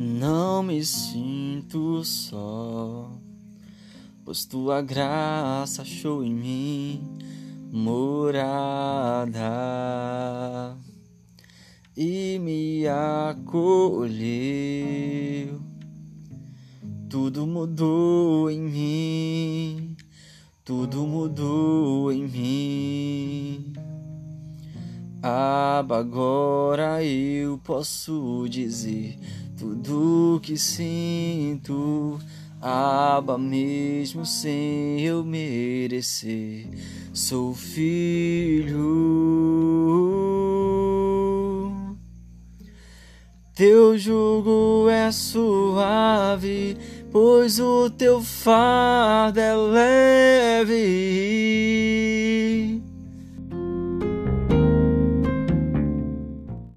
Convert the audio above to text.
Não me sinto só, pois tua graça achou em mim morada e me acolheu. Tudo mudou em mim, tudo mudou em mim. Aba, agora eu posso dizer tudo que sinto. Aba, mesmo sem eu merecer, sou filho. Teu jugo é suave, pois o teu fardo é leve